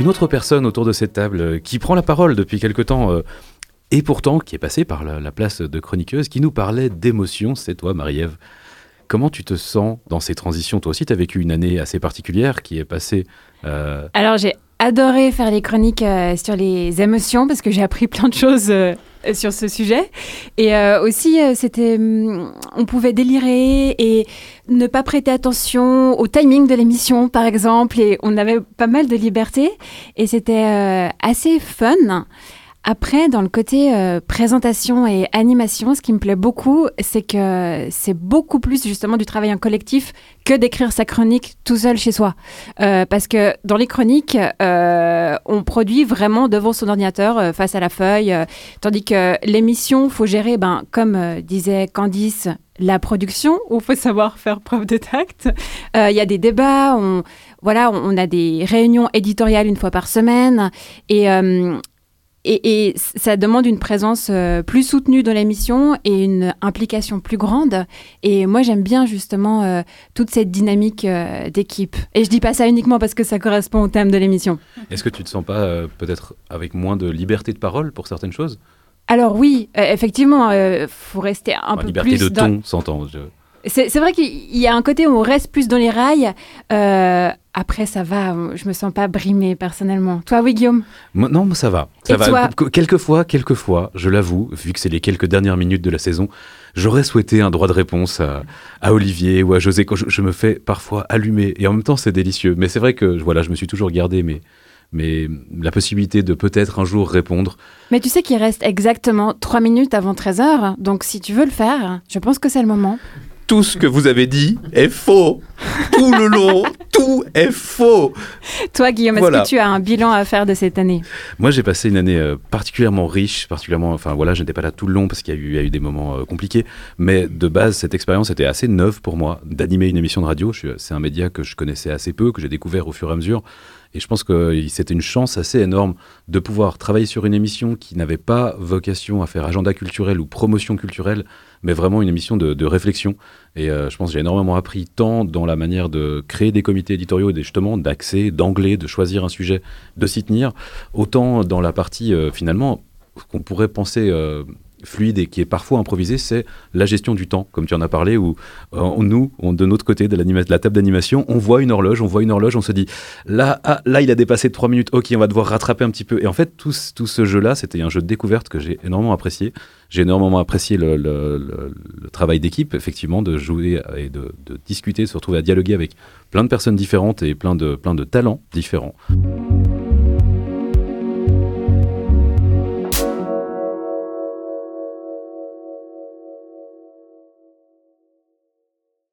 Une autre personne autour de cette table euh, qui prend la parole depuis quelque temps euh, et pourtant qui est passée par la, la place de chroniqueuse, qui nous parlait d'émotions, c'est toi Marie-Ève. Comment tu te sens dans ces transitions? Toi aussi, tu as vécu une année assez particulière qui est passée. euh, Alors j'ai adoré faire les chroniques sur les émotions parce que j'ai appris plein de choses sur ce sujet. Et euh, aussi, euh, c'était, hum, on pouvait délirer et ne pas prêter attention au timing de l'émission, par exemple. Et on avait pas mal de liberté et c'était euh, assez fun. Après, dans le côté euh, présentation et animation, ce qui me plaît beaucoup, c'est que c'est beaucoup plus justement du travail en collectif que d'écrire sa chronique tout seul chez soi. Euh, parce que dans les chroniques, euh, on produit vraiment devant son ordinateur face à la feuille, tandis que l'émission, faut gérer, ben, comme disait Candice, la production, où il faut savoir faire preuve de tact. Il y a des débats, on, voilà, on a des réunions éditoriales une fois par semaine, et et, et ça demande une présence euh, plus soutenue dans l'émission et une implication plus grande. Et moi, j'aime bien justement euh, toute cette dynamique euh, d'équipe. Et je dis pas ça uniquement parce que ça correspond au thème de l'émission. Est-ce que tu te sens pas peut-être avec moins de liberté de parole pour certaines choses? Alors oui, effectivement, il faut rester un Enfin, peu Liberté plus de dans... ton, s'entend. je- C'est vrai qu'il y a un côté où on reste plus dans les rails. Euh, après, ça va, je me sens pas brimée personnellement. Toi, oui, Guillaume? Non, ça va. Ça Et va. toi? Quelquefois, quelquefois, je l'avoue, vu que c'est les quelques dernières minutes de la saison, j'aurais souhaité un droit de réponse à, à Olivier ou à José. Je, je me fais parfois allumer, et en même temps, c'est délicieux. Mais c'est vrai que voilà, je me suis toujours gardé mais, mais la possibilité de peut-être un jour répondre. Mais tu sais qu'il reste exactement 3 minutes avant 13h, donc si tu veux le faire, je pense que c'est le moment. Tout ce que vous avez dit est faux. Tout le long, tout est faux. Toi, Guillaume, est-ce que tu as un bilan à faire de cette année? Moi, j'ai passé une année euh, particulièrement riche, particulièrement. Enfin, voilà, je n'étais pas là tout le long parce qu'il y a eu, il y a eu des moments euh, compliqués. Mais de base, cette expérience était assez neuve pour moi d'animer une émission de radio. C'est un média que je connaissais assez peu, que j'ai découvert au fur et à mesure. Et je pense que euh, c'était une chance assez énorme de pouvoir travailler sur une émission qui n'avait pas vocation à faire agenda culturel ou promotion culturelle, mais vraiment une émission de, réflexion. Et euh, je pense que j'ai énormément appris tant dans la manière de créer des comités éditoriaux justement d'accès, d'angler, de choisir un sujet, de s'y tenir, autant dans la partie euh, finalement qu'on pourrait penser fluide et qui est parfois improvisée, c'est la gestion du temps, comme tu en as parlé, où euh, nous, on- de notre côté de, la table d'animation, on voit une horloge, on voit une horloge, on se dit là, ah, là, il a dépassé de 3 minutes, ok, on va devoir rattraper un petit peu. Et en fait, tout, ce- jeu-là, c'était un jeu de découverte que j'ai énormément apprécié. J'ai énormément apprécié le, travail d'équipe, effectivement, de jouer et de, discuter, de se retrouver à dialoguer avec plein de personnes différentes et plein de talents différents.